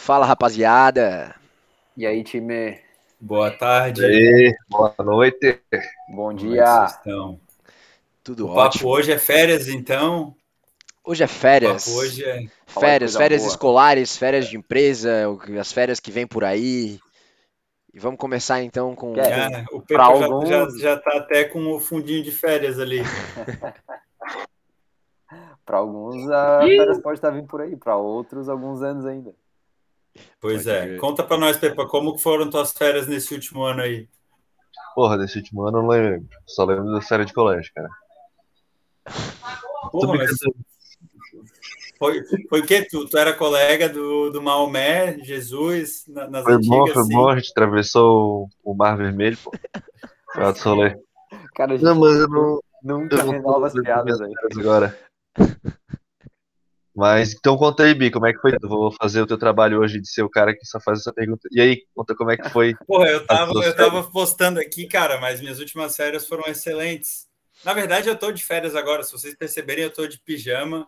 Fala, rapaziada. E aí, time? Boa tarde. E aí, boa noite. Bom Como é dia. vocês estão? Tudo O ótimo. papo hoje é férias, então. Hoje é O férias. papo hoje é. Férias, férias boa. escolares, férias de empresa, as férias que vem por aí. E vamos começar então com. É. O Pepe já, alguns- já, já tá até com o fundinho de férias ali. Para alguns, a férias pode estar vindo por aí, para outros, alguns anos ainda. Pois Pode é. ver. Conta pra nós, Pepa, como que foram tuas férias nesse último ano aí? Porra, desse último ano eu não lembro. Só lembro da série de colégio, cara. Porra, mas foi, foi o quê? Tu, tu era colega do, do Maomé, Jesus, na- nas Foi bom, antigas, foi assim? bom. A gente atravessou o Mar Vermelho, pô. Foi rolê. Cara, a gente Não, mas eu não. nunca Eu não renova as piadas aí. agora. Mas então conta aí, Bi, como é que foi? Eu vou fazer o teu trabalho hoje de ser o cara que só faz essa pergunta. E aí, conta como é que foi. Porra, eu tava, eu tava postando aqui, cara, mas minhas últimas férias foram excelentes. Na verdade, eu tô de férias agora. Se vocês perceberem, eu tô de pijama.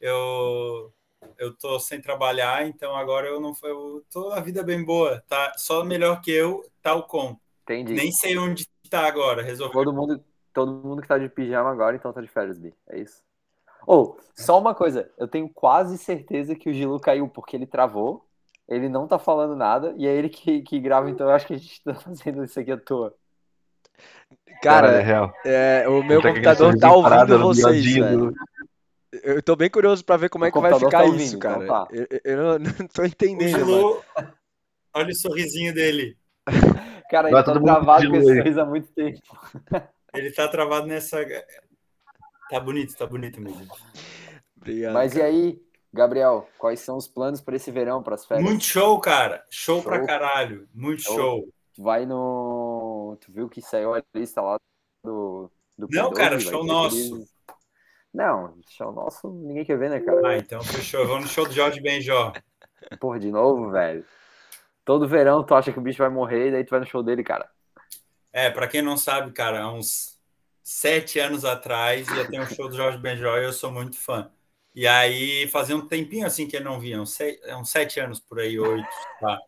Eu eu tô sem trabalhar, então agora eu não eu tô a vida bem boa, tá? Só melhor que eu, tal com. Entendi. Nem sei onde tá agora, resolvi. Todo mundo, todo mundo que tá de pijama agora, então tá de férias, Bi. É isso? Ou, só uma coisa. Eu tenho quase certeza que o Gilu caiu porque ele travou. Ele não tá falando nada. E é ele que, que grava, então eu acho que a gente tá fazendo isso aqui à toa. É Cara, real. é, o meu Tá computador tá parado ouvindo vocês, velho. Eu tô bem curioso pra ver como O é que vai ficar tá ouvindo, isso, então cara. tá. Eu, eu- não, não tô O entendendo, mano. Gilu, olha o sorrisinho dele. Cara, ele tá travado com esse sorriso há muito tempo. Ele tá travado nessa Tá bonito, tá bonito mesmo. Obrigado. Mas e aí, Gabriel, quais são os planos para esse verão, para as férias? Muito show, cara. Show, pra Show. caralho. Muito Show. show. Tu vai no. Tu viu que saiu a lista lá do. do Não, P12, cara, show nosso. aqueles- Não, show nosso ninguém quer ver, né, cara? Ah, então fechou. Vamos no show do Jorge Benjó. Porra, de novo, velho. Todo verão tu acha que o bicho vai morrer e daí tu vai no show dele, cara. É, pra quem não sabe, cara, há uns sete anos atrás ia ter um show do Jorge Benjó e eu sou muito fã. E aí fazia um tempinho assim que eu não via, uns sete, uns sete anos por aí, oito, tá?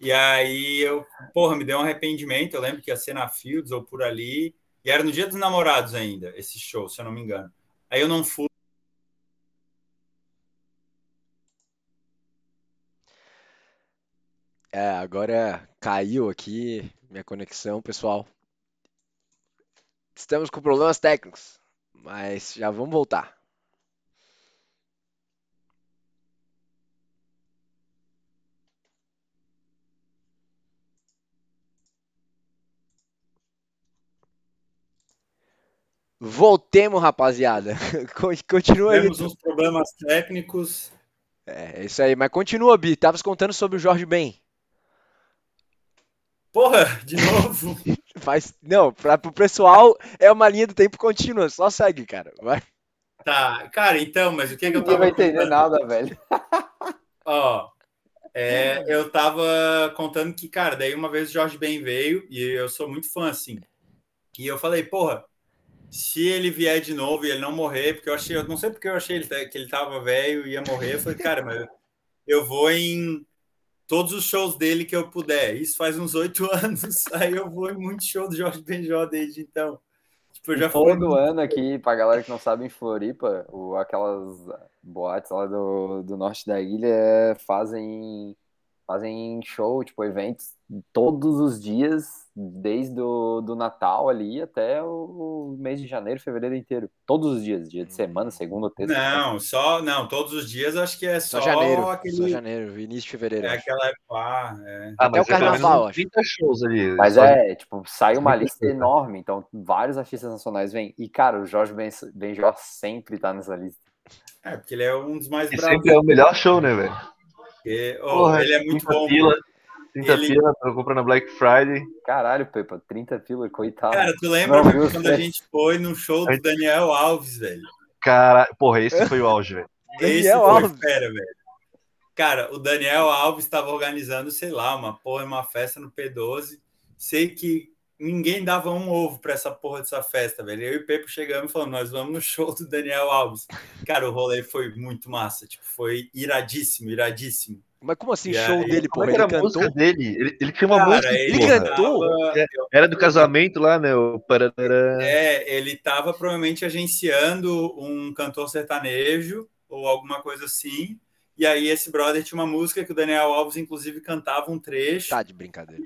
E aí eu, porra, me deu um arrependimento. Eu lembro que ia ser na Fields ou por ali. E era no dia dos namorados ainda, esse show, se eu não me engano. Aí eu não fui. É, agora caiu aqui minha conexão, pessoal. Estamos com problemas técnicos, mas já vamos voltar. Voltemos, rapaziada. Con- Continua aí. Tivemos uns problemas técnicos. É, é isso aí, mas continua, Bi. Tavas contando sobre o Jorge Ben. Porra, de novo. Faz... Não, para o pessoal é uma linha do tempo contínua. Só segue, cara. Vai. Tá, cara, então, mas o que, que eu tava vai entender contando? nada, velho. Ó, é, eu tava contando que, cara, daí uma vez o Jorge Ben veio e eu sou muito fã, assim. E eu falei, porra, se ele vier de novo e ele não morrer, porque eu achei, eu não sei porque eu achei ele- que ele tava velho e ia morrer. Eu falei, cara, mas eu vou em todos os shows dele que eu puder. Isso faz uns oito anos. Aí eu vou em muito show do Jorge Benjó desde então. Tipo, eu já fui. Todo ano aqui, pra galera que não sabe, em Floripa, o, aquelas boates lá do, do norte da ilha fazem, fazem show, tipo, eventos todos os dias, desde o do Natal ali até o, mês de janeiro, fevereiro inteiro. Todos os dias, dia de semana, segunda, terça. Não, só, não, todos os dias acho que é Só só, janeiro. aquele. Só janeiro, início de fevereiro. É acho. aquela época. ah, é. Ah, Até o carnaval, é uns acho. 30 shows ali. Mas Só- é, tipo, sai uma lista Muito enorme, então vários artistas nacionais vêm. E, cara, o Jorge Ben- Benjó sempre tá nessa lista. É, porque ele é um dos mais E bravos. sempre é o melhor show, né, velho? Porque, oh, Porra, ele é muito 30 bom. Pila, 30 Ele- pila, tô comprando na Black Friday. Caralho, Pepa, 30 pila, coitado. Cara, tu lembra Não, quando a Fred? gente foi no show do Daniel Alves, velho? Cara, porra, esse foi o auge, velho. Esse Daniel foi Alves. fera, velho. Cara, o Daniel Alves estava organizando, sei lá, uma porra, uma festa no P12. Sei que ninguém dava um ovo pra essa porra dessa festa, velho. Eu e o Pepo chegamos e falamos, nós vamos no show do Daniel Alves. Cara, o rolê foi muito massa, tipo, foi iradíssimo, iradíssimo. Mas como assim, E show aí, dele, Como porra? é que Ele era a cantou? música dele? Ele, ele tinha uma Cara, música. ele Ele cantou? tava- Era do casamento lá, né? O parará. É, ele estava provavelmente agenciando um cantor sertanejo ou alguma coisa assim. E aí esse brother tinha uma música que o Daniel Alves, inclusive, cantava um trecho. Tá de brincadeira.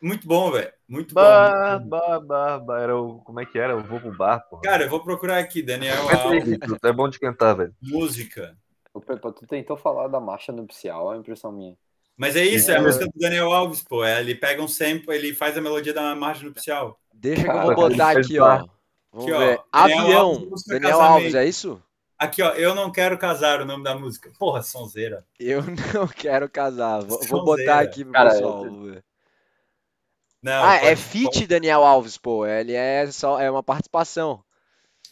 Muito bom, velho. Muito bom. Bah, bah. Era o. Como é que era? Eu vou pro bar, porra. Cara, eu vou procurar aqui, Daniel Alves, É bom de cantar, velho. música. O Pepa, tu tentou falar da marcha nupcial, é a impressão minha. Mas é isso, é a É. música do Daniel Alves, pô. É, ele pega um sample, ele faz a melodia da marcha nupcial. Deixa que eu vou botar aqui, ó. Vamos Aqui, ó, ver. Daniel Avião. Alves, Daniel Casamento. Alves, é isso? Aqui, ó, Eu Não Quero Casar, o nome da música. Porra, sonzeira. Eu não quero casar. Vou, Sonzeira. botar aqui pro Cara, pessoal. eu-. Não, Ah, é pode- feat Daniel Alves, pô. Ele é só é uma participação.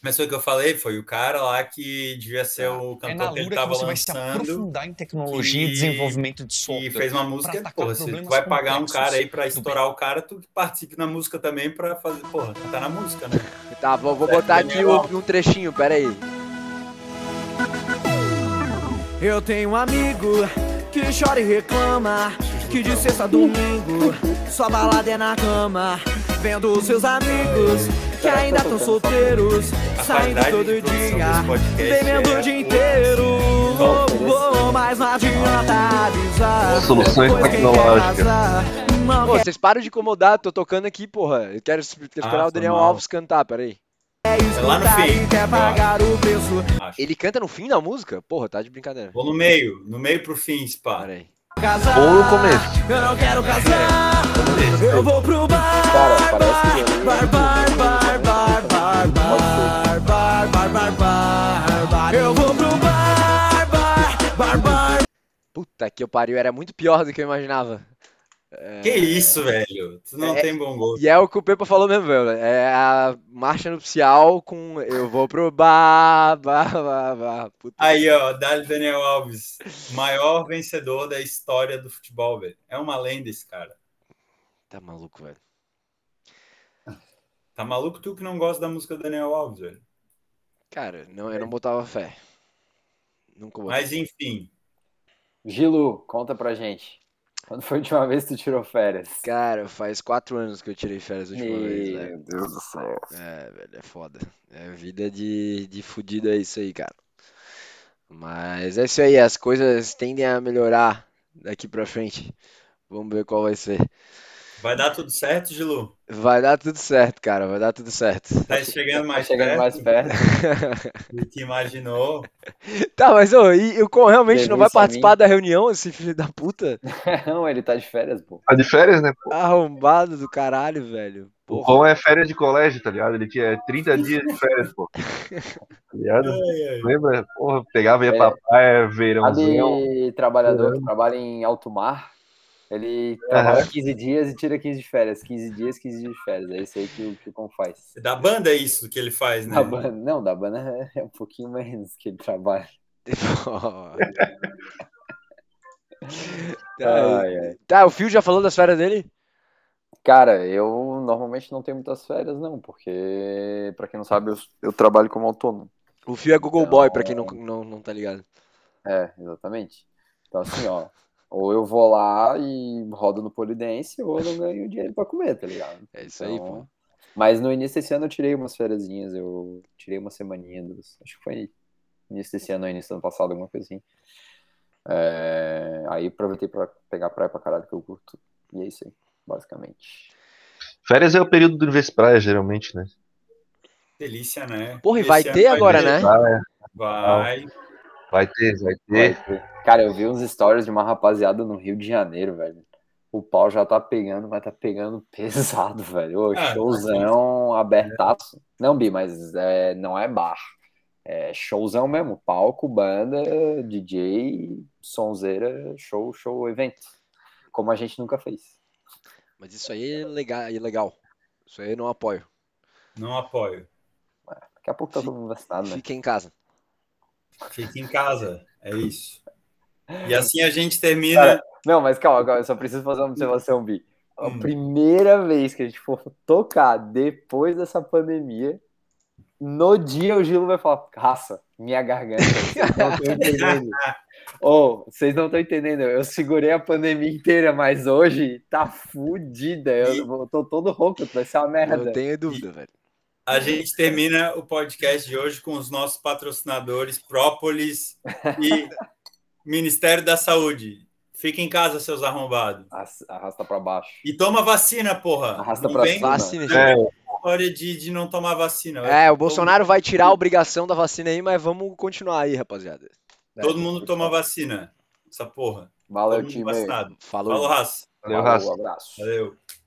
Mas foi o que eu falei, foi o cara lá que devia ser o É cantor na que ele Lura que tava você vai se lançando aprofundar em tecnologia e e- desenvolvimento de e software. fez uma música. atacar Porra, se tu problemas vai pagar um cara aí pra do estourar o cara, tu que participe na música também pra fazer. Porra, tá na música, né? Tá, vou, vou É, botar aqui Daniel o- Alves. um trechinho, pera aí. Eu tenho um amigo que chora e reclama que de sexta a domingo sua balada é na cama, vendo os seus amigos que ainda estão solteiros, A saindo todo dia, bebendo é o dia inteiro. Bom, Oh, oh, mas não adianta avisar. Soluções pois quem quer tecnológicas. Pô, vocês param de incomodar, tô tocando aqui, porra. Eu quero es- esperar Ah, o Daniel mal. Alves cantar, pera aí. É lá no escutar fim, e quer pagar o preço. Ele canta no fim da música? Porra, tá de brincadeira. Vou no meio, no meio pro fim, Spa. Pera aí. Casar, Ou no começo. eu não quero casar. Eu vou pro bar, Cara, parece que ele- bar, bar, bar, bar, bar, bar, bar, bar, bar, bar, bar. Eu vou pro bar, bar, bar, bar. Puta que pariu, era muito pior do que eu imaginava. Que isso, velho? Tu não É- tem bom gosto. E é o que o Pepa falou mesmo, velho. É a marcha nupcial com eu vou pro bar, bar, bar, bar. Puta. Aí, ó, Dali Daniel Alves, maior vencedor da história do futebol, velho. É uma lenda esse cara. Tá maluco, velho. Tá maluco tu que não gosta da música do Daniel Alves, velho? Cara, não, eu não botava fé. Nunca botei. Mas enfim, Gilu, conta pra gente. Quando foi a última vez que tu tirou férias? Cara, faz quatro anos que eu tirei férias a última vez, velho. Meu Deus do céu. É, velho, é foda. É vida de, de fudido é isso aí, cara. Mas é isso aí, as coisas tendem a melhorar daqui pra frente. Vamos ver qual vai ser. Vai dar tudo certo, Gilu? Vai dar tudo certo, cara, vai dar tudo certo. Tá chegando Tá mais chegando perto mais perto. do que imaginou. Tá, mas ô, e o Con realmente não Teve vai participar da reunião, esse filho da puta? Não, ele tá de férias, pô. Tá de férias, né? pô? Arrombado do caralho, velho. O Porra. Ron é férias de colégio, tá ligado? Ele tinha 30 dias de férias, pô. Tá ligado? Ai, ai. Lembra? Porra, pegava e ia É. pra praia, verãozão. Sabe trabalhador que trabalha em alto mar? Ele trabalha 15 dias e tira 15 de férias. 15 dias, 15 dias de férias. É isso aí que, o- que o Con faz. Da banda é isso que ele faz, né? Da banda, não, da banda é um pouquinho menos que ele trabalha. Tá, Ai, ai. tá, o Phil já falou das férias dele? Cara, eu normalmente não tenho muitas férias, não, porque, pra quem não sabe, eu, eu trabalho como autônomo. O Phil é Google Então- Boy, pra quem não, não, não tá ligado. É, exatamente. Então, assim, ó, ou eu vou lá e rodo no Polidense, ou eu não ganho dinheiro pra comer, tá ligado? É isso aí, Então, pô. Mas no início desse ano eu tirei umas férias, eu tirei uma semaninha, dos, acho que foi início desse ano, início do ano passado, alguma coisa assim. É, aí aproveitei pra pegar praia pra caralho que eu curto. E é isso aí, basicamente. Férias é o período do Universipraia, geralmente, né? Delícia, né? Porra, e vai ter agora, né? Praia, Vai. Vai ter, vai Vai ter. ter. Cara, eu vi uns stories de uma rapaziada no Rio de Janeiro, velho. O pau já tá pegando, mas tá pegando pesado, velho. Ô, Ah, showzão abertaço. Não, Bi, mas é, não é bar. É showzão mesmo. Palco, banda, DJ, sonzeira, show, show, evento. Como a gente nunca fez. Mas isso aí é legal, é legal. Isso aí eu não apoio. Não apoio. Daqui a pouco tá todo mundo vacinado, né? Fique em casa. Fique em casa. É isso. E assim a gente termina. Cara, Não, mas calma, calma, eu só preciso fazer uma observação, Bi. A Hum. primeira vez que a gente for tocar depois dessa pandemia, no dia o Gilo vai falar, raça, minha garganta. Vocês não estão entendendo. Ô, vocês não estão entendendo. Eu segurei a pandemia inteira, mas hoje tá fudida. Eu vou- tô todo rouco, vai ser uma merda. Não tenho dúvida, velho. A gente termina o podcast de hoje com os nossos patrocinadores Própolis e Ministério da Saúde. Fica em casa, seus arrombados. Arras- Arrasta pra baixo. E toma vacina, porra. Arrasta vem cima. Vacina. É, história de, de não tomar vacina. Vai É, o Bolsonaro vai tirar a obrigação da vacina aí, mas vamos continuar aí, rapaziada. Todo mundo toma vacina. Essa porra. Valeu, time. vacinado. Falou. Falou, raça. valeu, raça. abraço. Valeu.